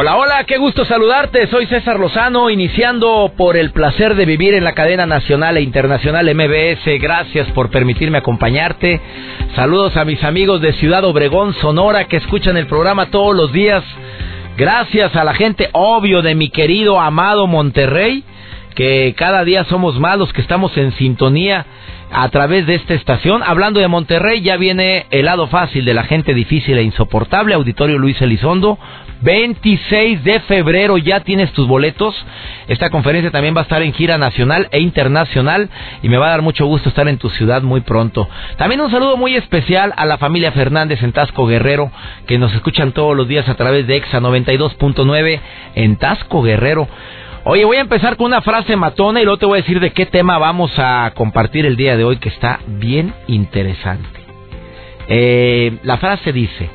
Hola, hola, qué gusto saludarte. Soy César Lozano, iniciando por el placer de vivir en la cadena nacional e internacional MBS. Gracias por permitirme acompañarte. Saludos a mis amigos de Ciudad Obregón, Sonora, que escuchan el programa todos los días. Gracias a la gente, obvio, de mi querido, amado Monterrey, que cada día somos más los que estamos en sintonía a través de esta estación. Hablando de Monterrey, ya viene el lado fácil de la gente difícil e insoportable, Auditorio Luis Elizondo. 26 de febrero ya tienes tus boletos. Esta conferencia también va a estar en gira nacional e internacional y me va a dar mucho gusto estar en tu ciudad muy pronto. También un saludo muy especial a la familia Fernández en Tasco Guerrero que nos escuchan todos los días a través de EXA 92.9 en Tasco Guerrero. Oye, voy a empezar con una frase matona y luego te voy a decir de qué tema vamos a compartir el día de hoy que está bien interesante. Eh, la frase dice,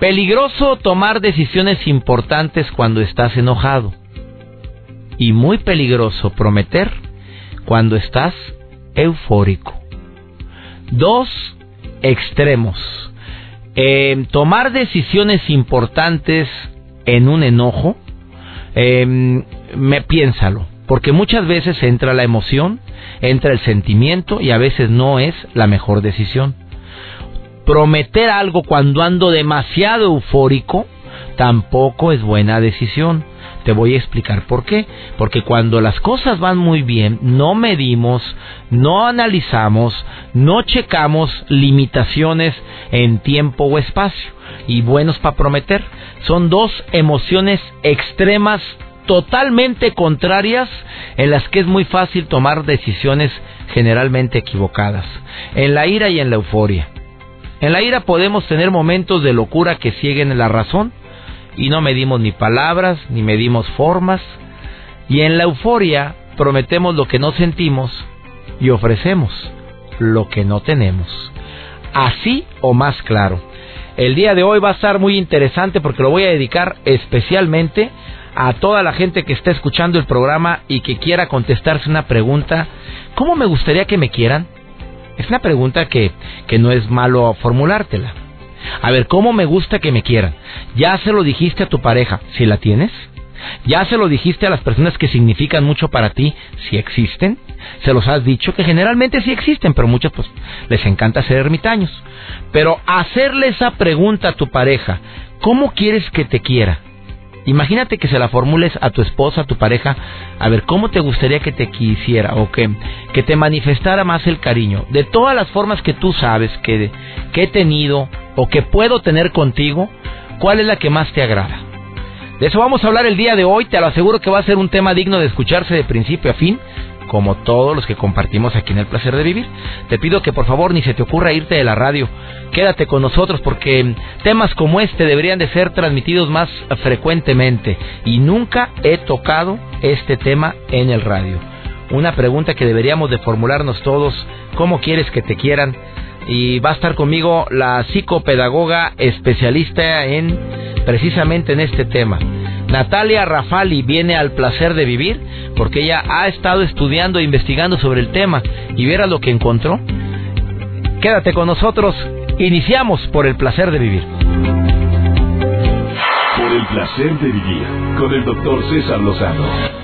Peligroso tomar decisiones importantes cuando estás enojado. Y muy peligroso prometer cuando estás eufórico. Dos extremos. Eh, tomar decisiones importantes en un enojo, eh, me piénsalo, porque muchas veces entra la emoción, entra el sentimiento y a veces no es la mejor decisión. Prometer algo cuando ando demasiado eufórico tampoco es buena decisión. Te voy a explicar por qué. Porque cuando las cosas van muy bien, no medimos, no analizamos, no checamos limitaciones en tiempo o espacio. Y buenos para prometer. Son dos emociones extremas totalmente contrarias en las que es muy fácil tomar decisiones generalmente equivocadas. En la ira y en la euforia. En la ira podemos tener momentos de locura que cieguen la razón y no medimos ni palabras, ni medimos formas. Y en la euforia prometemos lo que no sentimos y ofrecemos lo que no tenemos. Así o más claro. El día de hoy va a estar muy interesante porque lo voy a dedicar especialmente a toda la gente que está escuchando el programa y que quiera contestarse una pregunta. ¿Cómo me gustaría que me quieran? Es una pregunta que, que no es malo formulártela. A ver, ¿cómo me gusta que me quieran? ¿Ya se lo dijiste a tu pareja, si la tienes? ¿Ya se lo dijiste a las personas que significan mucho para ti, si existen? Se los has dicho que generalmente sí existen, pero muchos pues les encanta ser ermitaños. Pero hacerle esa pregunta a tu pareja, ¿cómo quieres que te quiera? Imagínate que se la formules a tu esposa, a tu pareja, a ver cómo te gustaría que te quisiera o que, que te manifestara más el cariño. De todas las formas que tú sabes que, que he tenido o que puedo tener contigo, ¿cuál es la que más te agrada? De eso vamos a hablar el día de hoy, te lo aseguro que va a ser un tema digno de escucharse de principio a fin, como todos los que compartimos aquí en el placer de vivir. Te pido que por favor ni se te ocurra irte de la radio. Quédate con nosotros porque temas como este deberían de ser transmitidos más frecuentemente y nunca he tocado este tema en el radio. Una pregunta que deberíamos de formularnos todos, ¿cómo quieres que te quieran? Y va a estar conmigo la psicopedagoga especialista en precisamente en este tema. Natalia Rafali viene al placer de vivir porque ella ha estado estudiando e investigando sobre el tema y viera lo que encontró. Quédate con nosotros, iniciamos por el placer de vivir. Por el placer de vivir con el doctor César Lozano.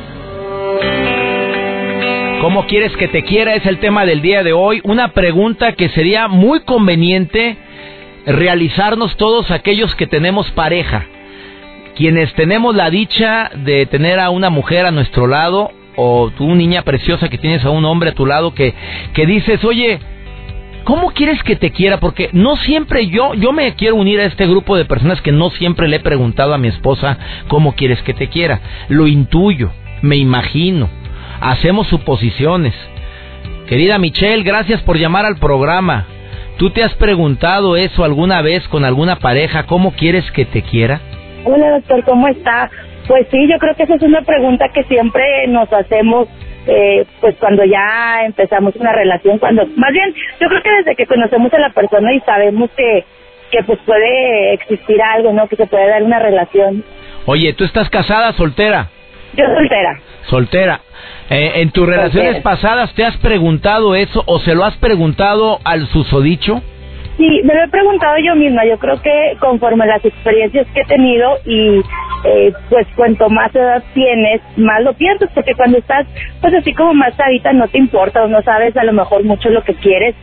¿Cómo quieres que te quiera? Es el tema del día de hoy. Una pregunta que sería muy conveniente realizarnos todos aquellos que tenemos pareja quienes tenemos la dicha de tener a una mujer a nuestro lado o tú niña preciosa que tienes a un hombre a tu lado que, que dices, oye, ¿cómo quieres que te quiera? Porque no siempre yo, yo me quiero unir a este grupo de personas que no siempre le he preguntado a mi esposa cómo quieres que te quiera. Lo intuyo, me imagino, hacemos suposiciones. Querida Michelle, gracias por llamar al programa. ¿Tú te has preguntado eso alguna vez con alguna pareja? ¿Cómo quieres que te quiera? Hola doctor, ¿cómo está? Pues sí, yo creo que esa es una pregunta que siempre nos hacemos eh, pues cuando ya empezamos una relación, cuando más bien yo creo que desde que conocemos a la persona y sabemos que que pues puede existir algo, ¿no? Que se puede dar una relación. Oye, ¿tú estás casada, soltera? Yo soltera. Soltera. Eh, ¿En tus relaciones pasadas te has preguntado eso o se lo has preguntado al susodicho? Sí, me lo he preguntado yo misma. Yo creo que conforme las experiencias que he tenido y eh, pues cuanto más edad tienes, más lo piensas, porque cuando estás pues así como más ahorita no te importa o no sabes a lo mejor mucho lo que quieres,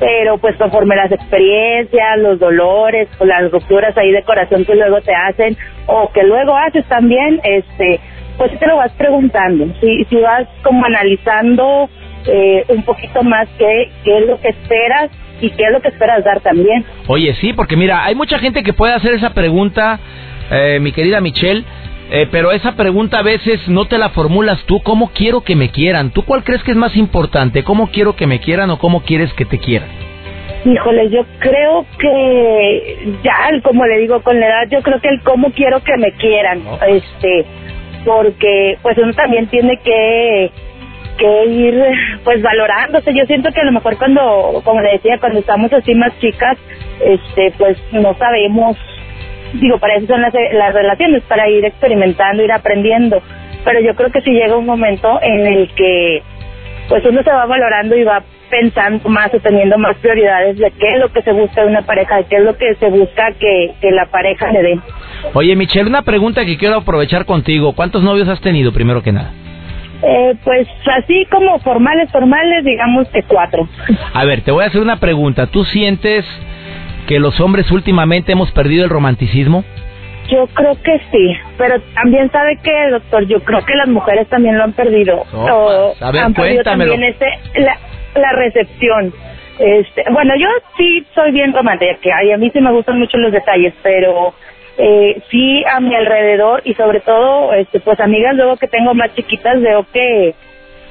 pero pues conforme las experiencias, los dolores, o las rupturas ahí de corazón que luego te hacen o que luego haces también, este, pues te lo vas preguntando, si, si vas como analizando eh, un poquito más qué, qué es lo que esperas y qué es lo que esperas dar también. Oye, sí, porque mira, hay mucha gente que puede hacer esa pregunta, eh, mi querida Michelle, eh, pero esa pregunta a veces no te la formulas tú. ¿Cómo quiero que me quieran? ¿Tú cuál crees que es más importante? ¿Cómo quiero que me quieran o cómo quieres que te quieran? Híjole, yo creo que ya, como le digo con la edad, yo creo que el cómo quiero que me quieran, este, porque pues uno también tiene que que ir pues valorándose. Yo siento que a lo mejor cuando, como le decía, cuando estamos así más chicas, este, pues no sabemos digo, para eso son las, las relaciones, para ir experimentando, ir aprendiendo. Pero yo creo que si llega un momento en el que pues uno se va valorando y va pensando más o teniendo más prioridades de qué es lo que se busca de una pareja, de qué es lo que se busca que, que la pareja le dé. Oye, Michelle, una pregunta que quiero aprovechar contigo. ¿Cuántos novios has tenido, primero que nada? Eh, pues así como formales, formales, digamos que cuatro. A ver, te voy a hacer una pregunta. ¿Tú sientes que los hombres últimamente hemos perdido el romanticismo? Yo creo que sí, pero también sabe que, doctor, yo creo que las mujeres también lo han perdido. o a ver, han perdido también ese, la, la recepción. Este, bueno, yo sí soy bien romántica, y a mí sí me gustan mucho los detalles, pero eh, sí a mi alrededor y sobre todo, este, pues amigas luego que tengo más chiquitas veo que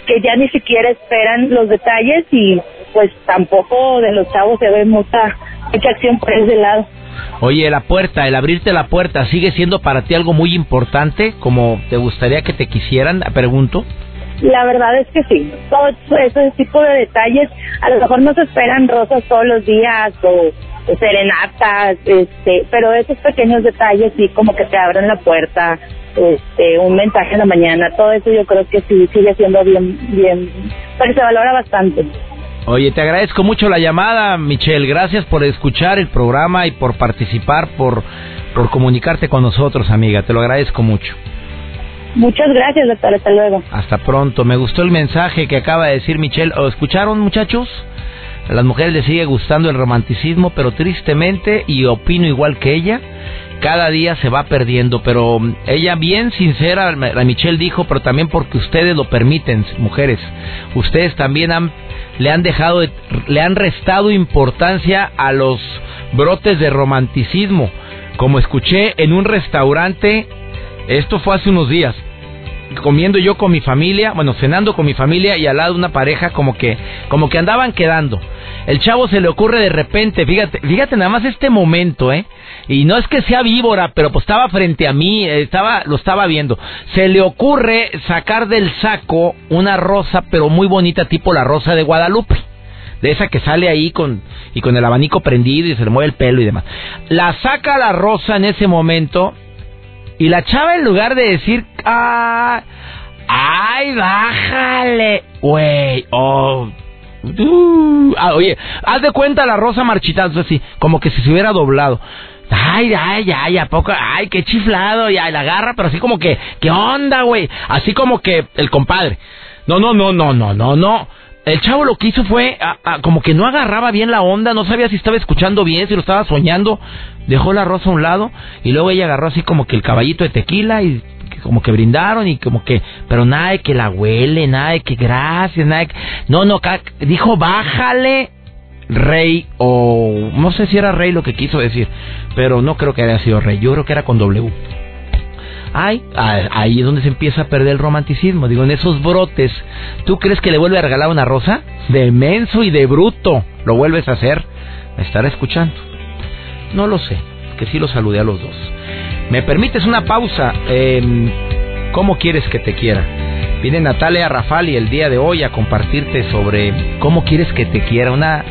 que ya ni siquiera esperan los detalles y pues tampoco de los chavos se ve mucha mucha acción por ese lado. Oye, la puerta, el abrirte la puerta, ¿sigue siendo para ti algo muy importante? Como te gustaría que te quisieran? Pregunto. La verdad es que sí. Todo ese tipo de detalles, a lo mejor no se esperan rosas todos los días o, serenatas, este, pero esos pequeños detalles sí como que te abren la puerta, este, un mensaje en la mañana, todo eso yo creo que sí sigue siendo bien, bien, pero se valora bastante. Oye, te agradezco mucho la llamada, Michelle. Gracias por escuchar el programa y por participar, por, por comunicarte con nosotros, amiga. Te lo agradezco mucho. Muchas gracias, doctor. Hasta luego. Hasta pronto. Me gustó el mensaje que acaba de decir Michelle. ¿O escucharon, muchachos? A las mujeres les sigue gustando el romanticismo, pero tristemente, y opino igual que ella, cada día se va perdiendo. Pero ella bien sincera, la Michelle dijo, pero también porque ustedes lo permiten, mujeres. Ustedes también han le han dejado, le han restado importancia a los brotes de romanticismo. Como escuché en un restaurante, esto fue hace unos días, comiendo yo con mi familia, bueno, cenando con mi familia y al lado una pareja como que, como que andaban quedando. El chavo se le ocurre de repente, fíjate, fíjate nada más este momento, ¿eh? Y no es que sea víbora, pero pues estaba frente a mí, estaba, lo estaba viendo. Se le ocurre sacar del saco una rosa, pero muy bonita, tipo la rosa de Guadalupe. De esa que sale ahí con, y con el abanico prendido y se le mueve el pelo y demás. La saca la rosa en ese momento y la chava en lugar de decir, ah, ay, bájale, güey, oh, uh, ah, oye, haz de cuenta la rosa marchitando así, como que si se hubiera doblado. Ay, ay, ay, ¿a poco? Ay, qué chiflado, y la agarra, pero así como que, ¿qué onda, güey? Así como que el compadre. No, no, no, no, no, no, no. El chavo lo que hizo fue, como que no agarraba bien la onda, no sabía si estaba escuchando bien, si lo estaba soñando. Dejó la rosa a un lado y luego ella agarró así como que el caballito de tequila y como que brindaron y como que, pero nada de que la huele, nada de que gracias, nada de que... No, no, dijo bájale rey o no sé si era rey lo que quiso decir, pero no creo que haya sido rey, yo creo que era con W. Ay, ahí es donde se empieza a perder el romanticismo. Digo, en esos brotes, ¿tú crees que le vuelve a regalar una rosa? De menso y de bruto. lo vuelves a hacer, me estará escuchando. No lo sé, que sí lo saludé a los dos. ¿Me permites una pausa? ¿Cómo quieres que te quiera? Viene Natalia Rafali el día de hoy a compartirte sobre cómo quieres que te quiera. Una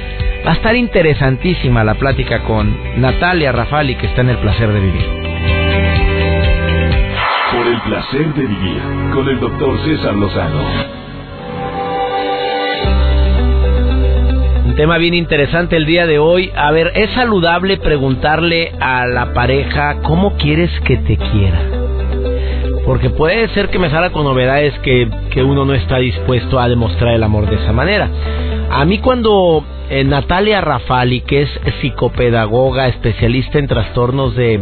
va a estar interesantísima la plática con Natalia Rafali que está en el placer de vivir. Placer de vivir con el doctor César Lozano. Un tema bien interesante el día de hoy. A ver, ¿es saludable preguntarle a la pareja cómo quieres que te quiera? Porque puede ser que me salga con novedades que, que uno no está dispuesto a demostrar el amor de esa manera. A mí cuando eh, Natalia Rafali, que es psicopedagoga, especialista en trastornos de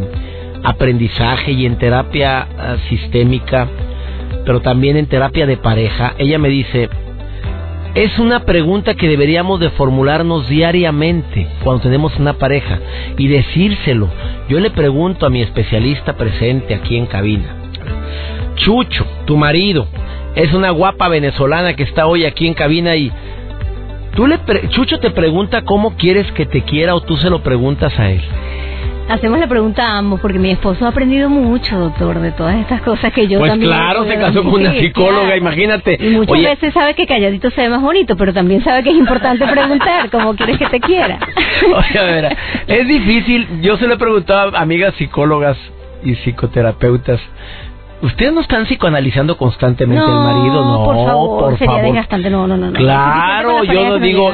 aprendizaje y en terapia ah, sistémica, pero también en terapia de pareja, ella me dice, es una pregunta que deberíamos de formularnos diariamente cuando tenemos una pareja y decírselo. Yo le pregunto a mi especialista presente aquí en cabina, Chucho, tu marido, es una guapa venezolana que está hoy aquí en cabina y tú le Chucho te pregunta cómo quieres que te quiera o tú se lo preguntas a él. Hacemos la pregunta a ambos, porque mi esposo ha aprendido mucho, doctor, de todas estas cosas que yo pues también... Pues claro, se casó con una psicóloga, imagínate. Y muchas veces sabe que calladito se ve más bonito, pero también sabe que es importante preguntar cómo quieres que te quiera. Oye, a ver, es difícil, yo se lo he preguntado a amigas psicólogas y psicoterapeutas, ¿Ustedes no están psicoanalizando constantemente el marido? No, por favor, por sería desgastante. No, no, no. Claro, yo no digo.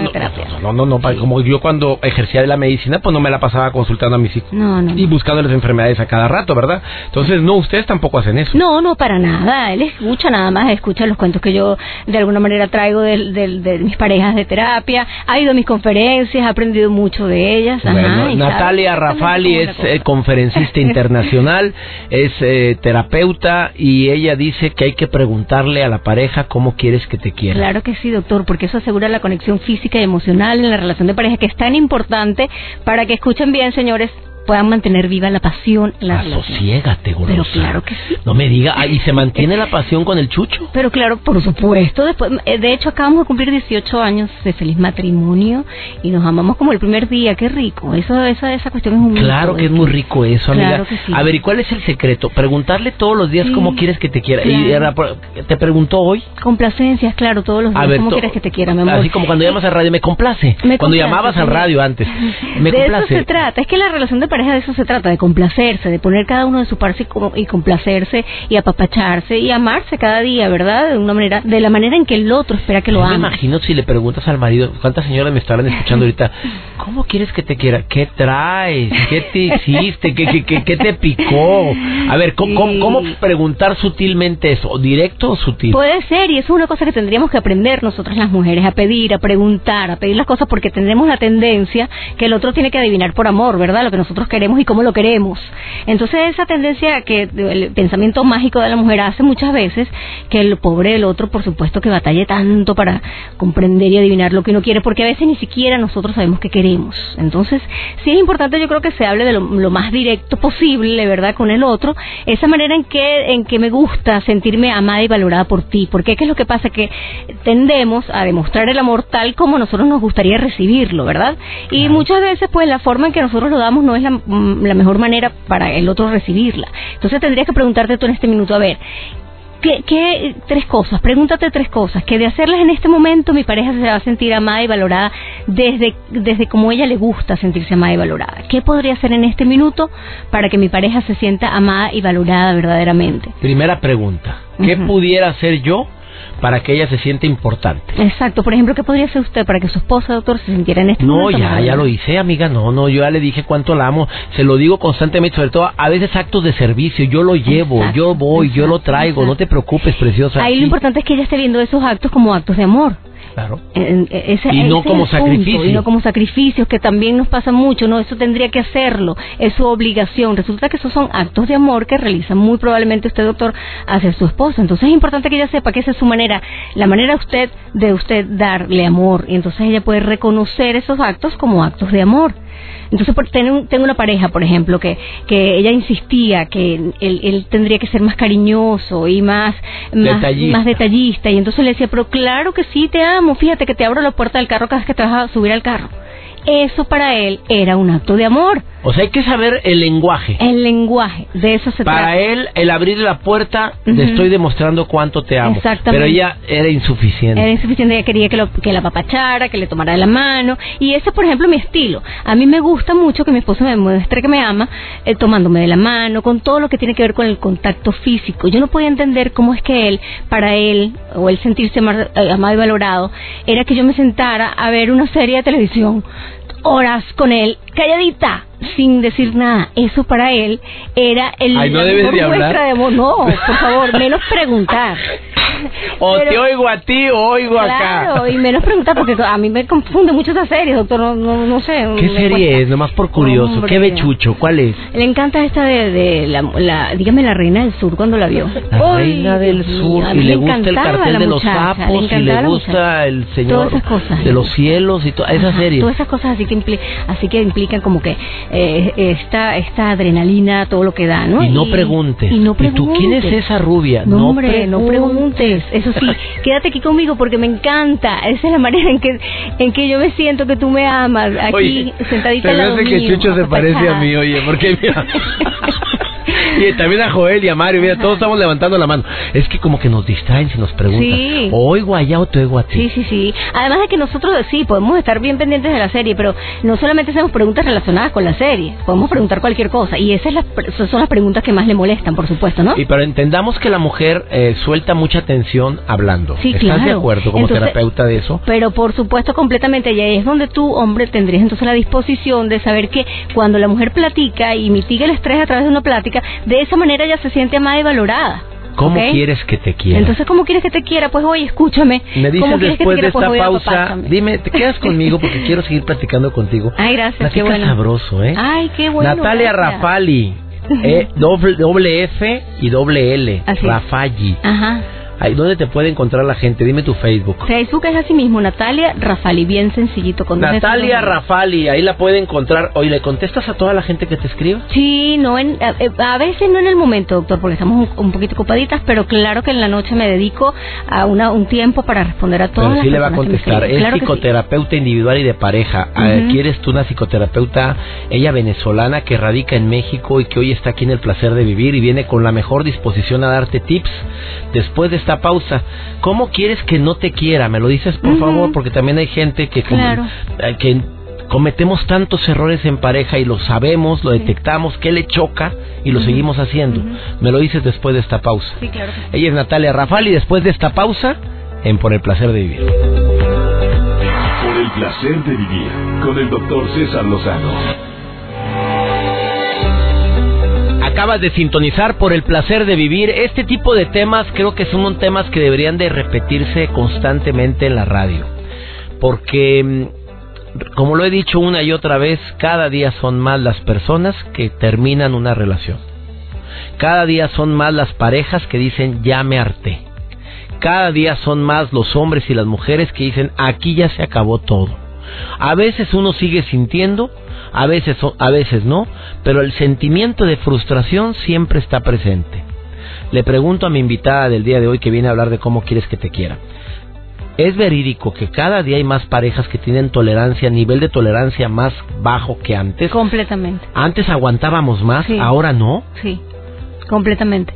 No, no, no, como yo cuando ejercía de la medicina, pues no me la pasaba consultando a mis hijos. No, no. Y buscando las enfermedades a cada rato, ¿verdad? Entonces, no, ustedes tampoco hacen eso. No, no, para nada. Él escucha nada más, escucha los cuentos que yo de alguna manera traigo de, de, mis parejas de terapia. Ha ido a mis conferencias, ha aprendido mucho de ellas. Bueno, Natalia Rafali es eh, conferencista internacional, es eh, terapeuta y ella dice que hay que preguntarle a la pareja cómo quieres que te quiera. Claro que sí, doctor, porque eso asegura la conexión física y emocional en la relación de pareja que es tan importante para que escuchen bien, señores, puedan mantener viva la pasión, la Asosiégate, golosa. Pero claro que sí. No me diga, ¿y se mantiene la pasión con el chucho? Pero claro, por supuesto. Después, eh, de hecho, acabamos de cumplir 18 años de feliz matrimonio y nos amamos como el primer día. Qué rico. Eso, esa, esa cuestión es un Claro que es muy rico eso, amiga. Claro que sí. A ver, ¿y cuál es el secreto? Preguntarle todos los días cómo quieres que te quiera. Y te preguntó hoy. Complacencias, claro, todos los días. ¿Cómo quieres que te quiera, mi amor? Así como cuando llamas a radio, me complace. cuando llamabas al radio antes, me de complace. eso se trata. Es que la relación de pareja de eso se trata, de complacerse, de poner cada uno de su parte y complacerse y apapacharse y amarse cada día, ¿verdad? De una manera, de la manera en que el otro espera que lo ame. Me imagino si le preguntas al marido, ¿cuántas señoras me estarán escuchando ahorita? ¿Cómo quieres que te quiera? ¿Qué traes? ¿Qué te hiciste? ¿Qué, qué, qué, te picó? A ver, ¿cómo, preguntar sutilmente eso? ¿Directo o sutil? Puede ser, y eso es una cosa que tendríamos que aprender nosotras las mujeres, a pedir, a preguntar, a pedir las cosas porque tendremos la tendencia que el otro tiene que adivinar por amor, ¿verdad? Lo que nosotros queremos y cómo lo queremos. Entonces esa tendencia que el pensamiento mágico de la mujer hace muchas veces que el pobre del otro, por supuesto, que batalle tanto para comprender y adivinar lo que uno quiere, porque a veces ni siquiera nosotros sabemos qué queremos. Entonces sí es importante, yo creo que se hable de lo, más directo posible, ¿verdad?, con el otro, esa manera en que en que me gusta sentirme amada y valorada por ti, porque qué es lo que pasa que tendemos a demostrar el amor tal como nosotros nos gustaría recibirlo, ¿verdad? Y muchas veces pues la forma en que nosotros lo damos no es la, la mejor manera para el otro recibirla. Entonces tendrías que preguntarte tú en este minuto, a ver, ¿Qué, tres cosas, pregúntate tres cosas, que de hacerlas en este momento mi pareja se va a sentir amada y valorada desde, desde como ella le gusta sentirse amada y valorada. ¿Qué podría hacer en este minuto para que mi pareja se sienta amada y valorada verdaderamente? Primera pregunta, ¿qué pudiera hacer yo para que ella se sienta importante. Exacto. Por ejemplo, ¿qué podría hacer usted para que su esposa, doctor, se sintiera en este no, momento? No, ya, ya lo hice, amiga. No, no, yo ya le dije cuánto la amo. Se lo digo constantemente, sobre todo a veces actos de servicio. Yo lo llevo, yo voy, yo lo traigo. No te preocupes, preciosa. Ahí lo importante es que ella esté viendo esos actos como actos de amor. Claro. y no como sacrificio. y no como sacrificios, que también nos pasa mucho, ¿no? Eso tendría que hacerlo, es su obligación. Resulta que esos son actos de amor que realiza muy probablemente usted, doctor, hacia su esposa. Entonces es importante que ella sepa que esa es su manera, la manera usted de usted darle amor. Y entonces ella puede reconocer esos actos como actos de amor. Entonces, por, tengo, tengo una pareja, por ejemplo, que, que ella insistía que él, él tendría que ser más cariñoso y más, más, detallista. Y entonces le decía, pero claro que sí, te amo, fíjate que te abro la puerta del carro cada vez que te vas a subir al carro. eso para él era un acto de amor. O sea, hay que saber el lenguaje. El lenguaje, de eso se Para trata. él, el abrir la puerta, te estoy demostrando cuánto te amo. Exactamente. Pero ella era insuficiente. Era insuficiente, ella quería que, lo, que la apapachara, que le tomara de la mano. Y ese, por ejemplo, mi estilo. A mí me gusta mucho que mi esposo me muestre que me ama, eh, tomándome de la mano, con todo lo que tiene que ver con el contacto físico. Yo no podía entender cómo es que él, para él, o él sentirse amar- eh, amado y valorado, era que yo me sentara a ver una serie de televisión horas con él, calladita, sin decir nada. Eso para él era el Ay, no la mejor de muestra de amor. No, por favor, menos preguntar. O Pero- te oigo a ti o oigo Claro, acá. y menos preguntar porque a mí me confunde mucho esa serie, doctor, no, no, no sé. ¿Qué serie cuesta. es? Nomás por curioso. Hombre. ¿Qué bechucho? ¿Cuál es? Le encanta esta de, de la, la- dígame, la reina del sur cuando la vio. La reina del sur. Y le gusta el cartel de los sapos. Y le gusta el señor Todas esas cosas. de los cielos y todas esas Ajá, series. Todas esas cosas así que, impli- así que como que eh, esta, esta adrenalina, todo lo que da, ¿no? Y no preguntes. Y no ¿Y tú quién es esa rubia? No, No hombre, no preguntes. Eso sí, quédate aquí conmigo porque me encanta. Esa es la manera en que en que yo me siento que tú me amas. Aquí, Oye, sentadita al lado hace que mío, Chucho se parece a mí, oye, porque mira. Y también a Joel y a Mario, mira, todos estamos levantando la mano. Es que como que nos distraen si nos preguntan. Sí. O oigo allá o te oigo a ti. Sí, sí, sí. Además de que nosotros sí podemos estar bien pendientes de la serie, pero no solamente hacemos preguntas relacionadas con la serie, podemos preguntar cualquier cosa. Y esas, son las preguntas que más le molestan, por supuesto, ¿no? Y pero entendamos que la mujer eh, suelta mucha tensión hablando. Sí, ¿Estás claro. de acuerdo como Entonces- terapeuta de eso? Pero por supuesto completamente, y ahí es donde tú, hombre, tendrías entonces la disposición de saber que cuando la mujer platica y mitiga el estrés a través de una plática, de esa manera ella se siente amada y valorada. ¿Cómo ¿ok? quieres que te quiera? Entonces, ¿cómo quieres que te quiera? Pues oye, escúchame. Me ¿Cómo dices quieres que te después de quiera? Pues, esta oye, pausa, apapáchame. dime, ¿te quedas conmigo? Porque quiero seguir platicando contigo. Ay, gracias, qué Platica bueno. sabroso, ¿eh? Ay, qué bueno. Natalia gracias. Rafali, eh, doble, doble F y doble L, Así es. Rafali. Ajá. Ay, ¿Dónde te puede encontrar la gente? Dime tu Facebook. Facebook es así mismo, Natalia Rafali, bien sencillito. Con Natalia. Rafali, ahí la puede encontrar. Oye, ¿le contestas a toda la gente que te escriba? Sí, no en, a, eh, a veces no en el momento, doctor, porque estamos un, un poquito ocupaditas, pero claro que en la noche me dedico a una, un tiempo para responder a todas Pero las sí le va a contestar. Es Claro que sí. psicoterapeuta individual y de pareja. Ah, Ujú. ¿Quieres tú una psicoterapeuta, ella venezolana que radica en México y que hoy está aquí en el placer de vivir y viene con la mejor disposición a darte tips después de esta pausa? ¿Cómo quieres que no te quiera? Me lo dices por favor, porque también hay gente que, Claro. eh, que cometemos tantos errores en pareja y lo sabemos, lo detectamos, que le choca y lo seguimos haciendo. Me lo dices después de esta pausa. Sí, claro que sí. Ella es Natalia Rafal y después de esta pausa, en Por el placer de vivir. Por el placer de vivir con el doctor César Lozano. Acabas de sintonizar por el placer de vivir. Este tipo de temas creo que son temas que deberían de repetirse constantemente en la radio. Porque, mm, como lo he dicho una y otra vez, cada día son más las personas que terminan una relación. Cada día son más las parejas que dicen ya me harté. Cada día son más los hombres y las mujeres que dicen aquí ya se acabó todo. A veces uno sigue sintiendo, a veces, a veces no, pero el sentimiento de frustración siempre está presente. Le pregunto a mi invitada del día de hoy que viene a hablar de cómo quieres que te quiera. Es verídico que cada día hay más parejas que tienen tolerancia, nivel de tolerancia más bajo que antes. Completamente, Antes aguantábamos más, Sí. ahora no. sí, completamente.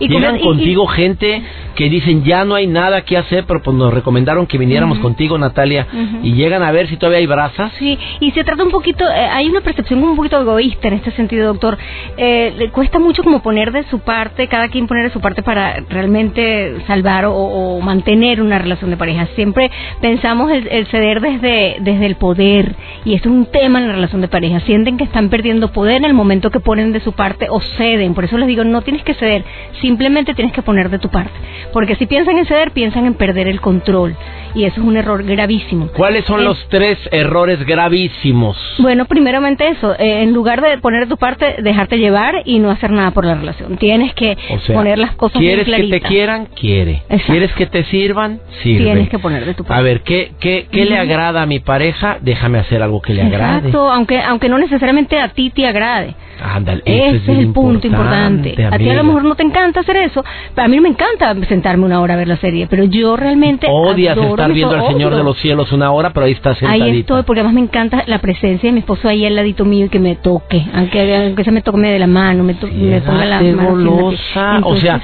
Llegan comple- y- contigo gente que dicen ya no hay nada que hacer, pero pues nos recomendaron que viniéramos contigo, Natalia, y llegan a ver si todavía hay brasas. Sí, y se trata un poquito, eh, hay una percepción un poquito egoísta en este sentido, doctor. Eh, le cuesta mucho como poner de su parte, cada quien poner de su parte para realmente salvar o, o mantener una relación de pareja. Siempre pensamos el, el ceder desde, desde el poder, y esto es un tema en la relación de pareja. Sienten que están perdiendo poder en el momento que ponen de su parte o ceden. Por eso les digo, no tienes que ceder, simplemente tienes que poner de tu parte. Porque si piensan en ceder, piensan en perder el control. Y eso es un error gravísimo. ¿Cuáles son Eh, los tres errores gravísimos? bueno, primeramente eso, eh, en lugar de poner de tu parte, dejarte llevar y no hacer nada por la relación. Tienes que O sea, poner las cosas bien ¿quieres que te quieran? Quiere. Exacto. ¿Quieres que te sirvan? Sirve. Tienes que poner de tu parte. A ver, ¿qué, qué, qué le agrada a mi pareja? Déjame hacer algo que le agrade. Exacto, aunque, aunque no necesariamente a ti te agrade. Ándale, ese es, el punto importante. A ti a lo mejor no te encanta hacer eso, a mí no me encanta sentarme una hora a ver la serie, pero yo realmente odias estar viendo al Señor de los Cielos una hora, pero ahí estás sentadita. Ahí estoy, porque además me encanta la presencia de mi esposo ahí al ladito mío y que me toque, aunque, aunque se me toque de la mano, me, me ponga la mano. o sea,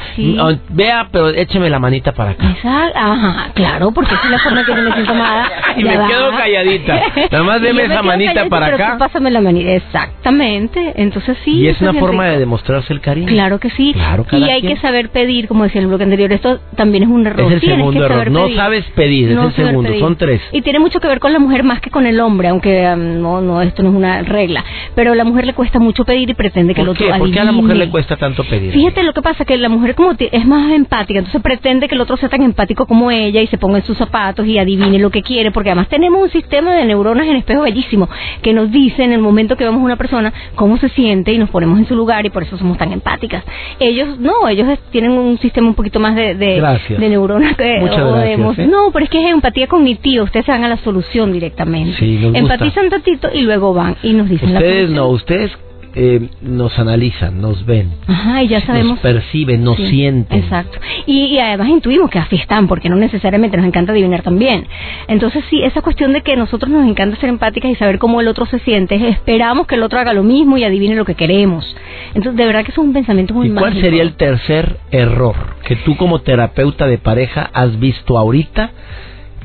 vea, pero écheme la manita para acá. Exacto, ajá, claro, porque esa es la forma que yo me siento amada. y me quedo calladita. Nada más deme esa manita para acá. pásame la manita, exactamente. Entonces Y es una forma de demostrarse el cariño. Claro que sí. y hay que saber pedir, como decía en el bloque anterior. Esto también es un error. Es el segundo error. No sabes pedir, es el segundo. Son tres. Y tiene mucho que ver con la mujer más que con el hombre, aunque um, no, no, esto no es una regla. Pero a la mujer le cuesta mucho pedir y pretende que el otro ¿Por qué a la mujer le cuesta tanto pedir? Fíjate lo que pasa, que la mujer como es más empática, entonces pretende que el otro sea tan empático como ella y se ponga en sus zapatos y adivine lo que quiere, porque además tenemos un sistema de neuronas en espejo bellísimo que nos dice en el momento que vemos a una persona cómo se siente y nos ponemos en su lugar y por eso somos tan empáticas. Ellos no, ellos tienen un sistema un poquito más de, de, neuronas que Muchas ¿eh? No, pero es que es empatía cognitiva, ustedes se van a la solución directamente. Empatizan tantito y luego van y nos dicen ustedes no, ustedes eh, nos analizan, nos ven, Ajá, y ya sabemos. nos perciben, nos sienten. Exacto. Y, además intuimos que así están, porque no necesariamente nos encanta adivinar también. Entonces sí, esa cuestión de que nosotros nos encanta ser empáticas y saber cómo el otro se siente, esperamos que el otro haga lo mismo y adivine lo que queremos. Entonces de verdad que es un pensamiento muy ¿Y cuál sería el tercer error que tú como terapeuta de pareja has visto ahorita?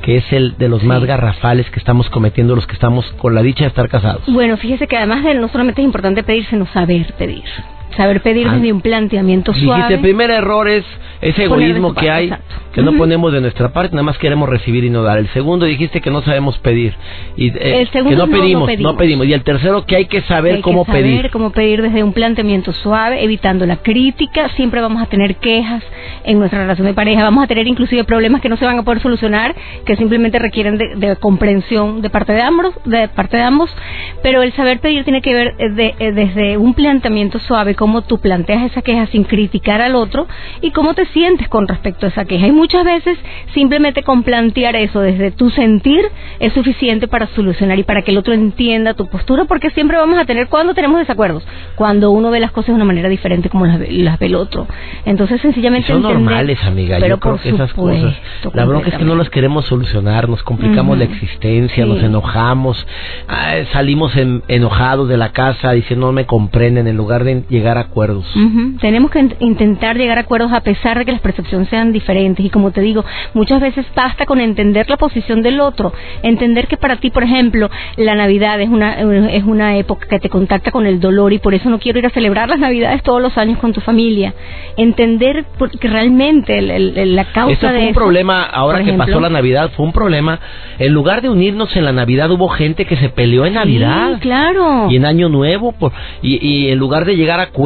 Que es el de los más garrafales que estamos cometiendo los que estamos con la dicha de estar casados. Bueno, fíjese que además de no solamente es importante pedir, sino saber pedir. Saber pedir ah. desde un planteamiento suave. el primer error es ese egoísmo que hay, que no ponemos de nuestra parte, nada más queremos recibir y no dar. El segundo dijiste que no sabemos pedir. Y, eh, que no pedimos, no pedimos, Y el tercero que hay que saber cómo pedir. Saber cómo pedir desde un planteamiento suave, evitando la crítica. Siempre vamos a tener quejas en nuestra relación de pareja. Vamos a tener inclusive problemas que no se van a poder solucionar, que simplemente requieren de, comprensión de parte de ambos, de parte de ambos. Pero el saber pedir tiene que ver eh, eh, desde un planteamiento suave, cómo tú planteas esa queja sin criticar al otro y cómo te sientes con respecto a esa queja. Y muchas veces simplemente con plantear eso desde tu sentir es suficiente para solucionar y para que el otro entienda tu postura, porque siempre vamos a tener, cuando tenemos desacuerdos, cuando uno ve las cosas de una manera diferente como las, las ve el otro. Entonces sencillamente... son normales, amiga. Pero Yo creo que esas cosas... La bronca es que no las queremos solucionar, nos complicamos la existencia, nos enojamos, salimos enojados de la casa diciendo no me comprenden en lugar de llegar a acuerdos. Tenemos que intentar llegar a acuerdos a pesar de que las percepciones sean diferentes. Y como te digo, muchas veces basta con entender la posición del otro, entender que para ti, por ejemplo, la Navidad es una, es una época que te contacta con el dolor y por eso no quiero ir a celebrar las Navidades todos los años con tu familia. Entender que realmente la causa eso fue un problema, ahora que pasó la Navidad, fue un problema. En lugar de unirnos en la Navidad, hubo gente que se peleó en Navidad. claro. Y en Año Nuevo, por, y, y en lugar de llegar a acuerdos,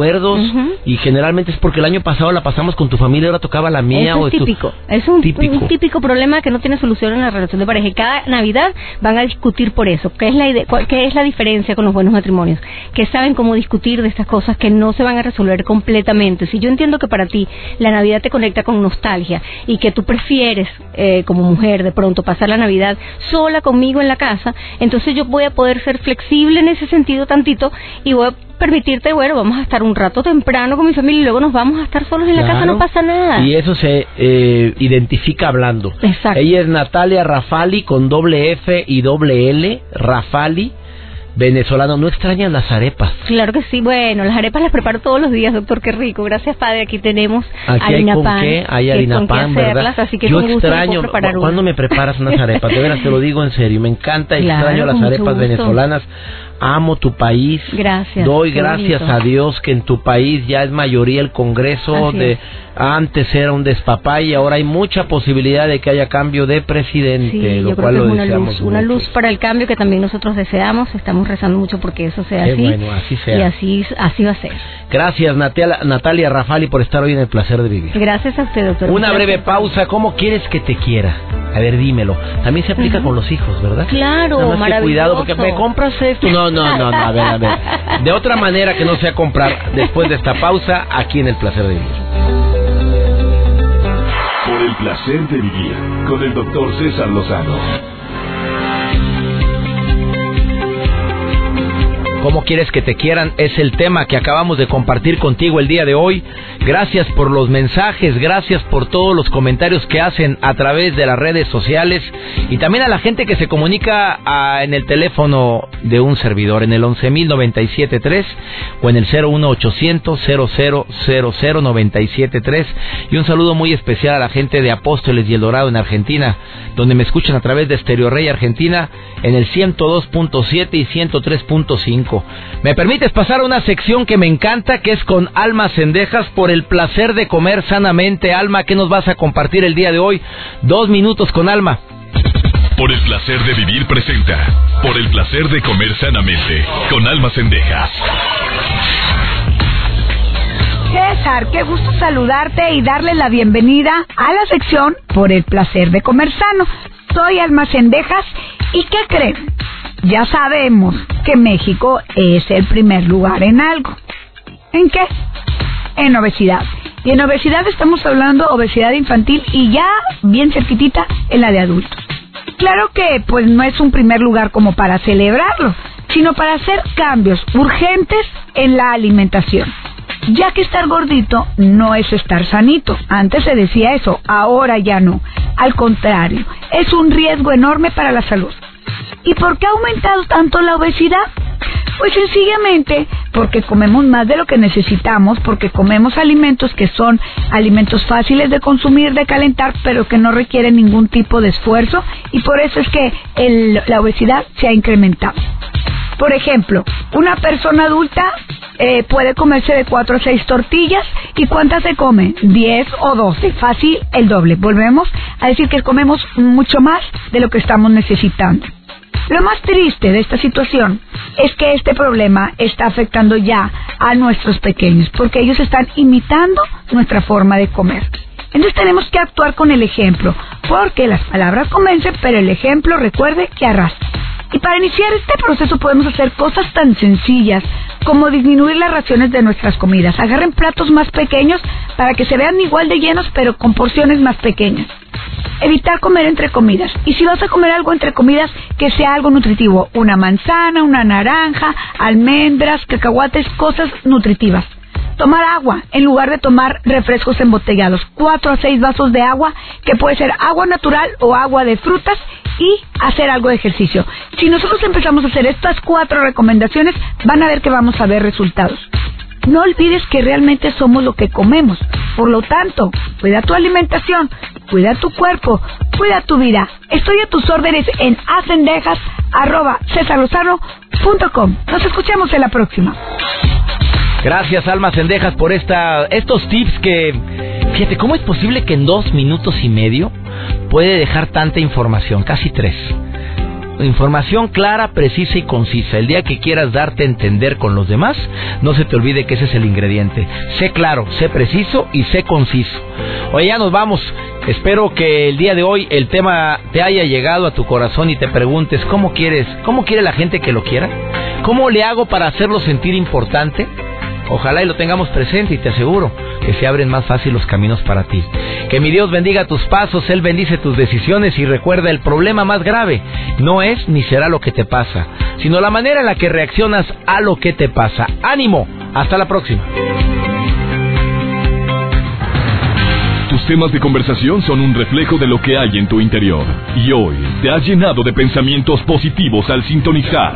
y generalmente es porque el año pasado la pasamos con tu familia, ahora tocaba la mía. o es típico. Es un típico. problema que no tiene solución en la relación de pareja. Cada Navidad van a discutir por eso. ¿Qué es, la ¿Qué es la diferencia con los buenos matrimonios? Que saben cómo discutir de estas cosas que no se van a resolver completamente. Si yo entiendo que para ti la Navidad te conecta con nostalgia y que tú prefieres, eh, como mujer, de pronto pasar la Navidad sola conmigo en la casa, entonces yo voy a poder ser flexible en ese sentido tantito y voy a permitirte, bueno, vamos a estar un rato temprano con mi familia y luego nos vamos a estar solos en la casa, no pasa nada. Y eso se eh, identifica hablando. Exacto. Ella es Natalia Rafali con doble F y doble L, Rafali venezolano. ¿No extrañan las arepas? Claro que sí. Bueno, las arepas las preparo todos los días, doctor. Qué rico. Gracias, padre. Aquí tenemos Aquí harina hay pan. Qué? Hay harina pan, ¿verdad? Así que Yo extraño. ¿Cuándo me preparas unas arepas? De veras, te lo digo en serio. Me encanta y extraño las arepas venezolanas amo tu país. Gracias. Doy gracias a Dios que en tu país ya es mayoría el Congreso de antes era un despapá y ahora hay mucha posibilidad de que haya cambio de presidente, lo cual lo es una luz, una luz para el cambio que también nosotros deseamos, estamos rezando mucho porque eso sea así. Bueno, así sea. Y así así va a ser. Gracias Natalia, Natalia Rafali por estar hoy en el placer de vivir. Gracias a usted, doctor. Una breve pausa, ¿cómo quieres que te quiera? A ver, dímelo. También se aplica con los hijos, ¿verdad? Claro, maravilloso. cuidado porque me compras esto. No, no, no, no, a ver, a ver. De otra manera que no sea comprar después de esta pausa aquí en el placer de vivir. Placer de vivir con el doctor César Lozano. ¿Cómo quieres que te quieran? Es el tema que acabamos de compartir contigo el día de hoy. Gracias por los mensajes, gracias por todos los comentarios que hacen a través de las redes sociales y también a la gente que se comunica en el teléfono de un servidor en el 11.097.3 o en el 01800 0000973 y un saludo muy especial a la gente de Apóstoles y El Dorado en Argentina, donde me escuchan a través de Stereo Rey Argentina en el 102.7 y 103.5. ¿Me permites pasar a una sección que me encanta, que es con Alma Cendejas por el placer de comer sanamente? Alma, ¿qué nos vas a compartir el día de hoy? Dos minutos con Alma. Por el placer de vivir presenta. Por el placer de comer sanamente. Con Alma Cendejas. César, qué gusto saludarte y darle la bienvenida a la sección Por el placer de comer sano. Soy Alma Cendejas y ¿qué creen? Ya sabemos que México es el primer lugar en algo. ¿En qué? En obesidad. Y en obesidad estamos hablando obesidad infantil y ya bien cerquitita en la de adultos. Claro que pues no es un primer lugar como para celebrarlo, sino para hacer cambios urgentes en la alimentación. Ya que estar gordito no es estar sanito. Antes se decía eso, ahora ya no. Al contrario, es un riesgo enorme para la salud. ¿Y por qué ha aumentado tanto la obesidad? Pues sencillamente porque comemos más de lo que necesitamos, porque comemos alimentos que son alimentos fáciles de consumir, de calentar, pero que no requieren ningún tipo de esfuerzo y por eso es que la obesidad se ha incrementado. Por ejemplo, una persona adulta eh, puede comerse de 4 a 6 tortillas. ¿Y cuántas se come? 10 o 12. Fácil, el doble. Volvemos a decir que comemos mucho más de lo que estamos necesitando. Lo más triste de esta situación es que este problema está afectando ya a nuestros pequeños, porque ellos están imitando nuestra forma de comer. Entonces tenemos que actuar con el ejemplo, porque las palabras convencen, pero el ejemplo recuerde que arrastra. Y para iniciar este proceso podemos hacer cosas tan sencillas como disminuir las raciones de nuestras comidas. Agarren platos más pequeños para que se vean igual de llenos pero con porciones más pequeñas. Evitar comer entre comidas. Y si vas a comer algo entre comidas, que sea algo nutritivo. Una manzana, una naranja, almendras, cacahuates, cosas nutritivas. Tomar agua en lugar de tomar refrescos embotellados. Cuatro a seis vasos de agua, que puede ser agua natural o agua de frutas, y hacer algo de ejercicio. Si nosotros empezamos a hacer estas cuatro recomendaciones, van a ver que vamos a ver resultados. No olvides que realmente somos lo que comemos. Por lo tanto, cuida tu alimentación, cuida tu cuerpo, cuida tu vida. Estoy a tus órdenes en acendejas.com. Nos escuchamos en la próxima. Gracias, Alma Cendejas, por esta, estos tips que, fíjate, ¿cómo es posible que en dos minutos y medio puede dejar tanta información? Casi tres. Información clara, precisa y concisa. El día que quieras darte a entender con los demás, no se te olvide que ese es el ingrediente. Sé claro, sé preciso y sé conciso. Oye, ya nos vamos. Espero que el día de hoy el tema te haya llegado a tu corazón y te preguntes cómo quieres, cómo quiere la gente que lo quiera, cómo le hago para hacerlo sentir importante. Ojalá y lo tengamos presente y te aseguro que se abren más fácil los caminos para ti. Que mi Dios bendiga tus pasos, Él bendice tus decisiones y recuerda el problema más grave no es ni será lo que te pasa, sino la manera en la que reaccionas a lo que te pasa. Ánimo, hasta la próxima. Tus temas de conversación son un reflejo de lo que hay en tu interior y hoy te has llenado de pensamientos positivos al sintonizar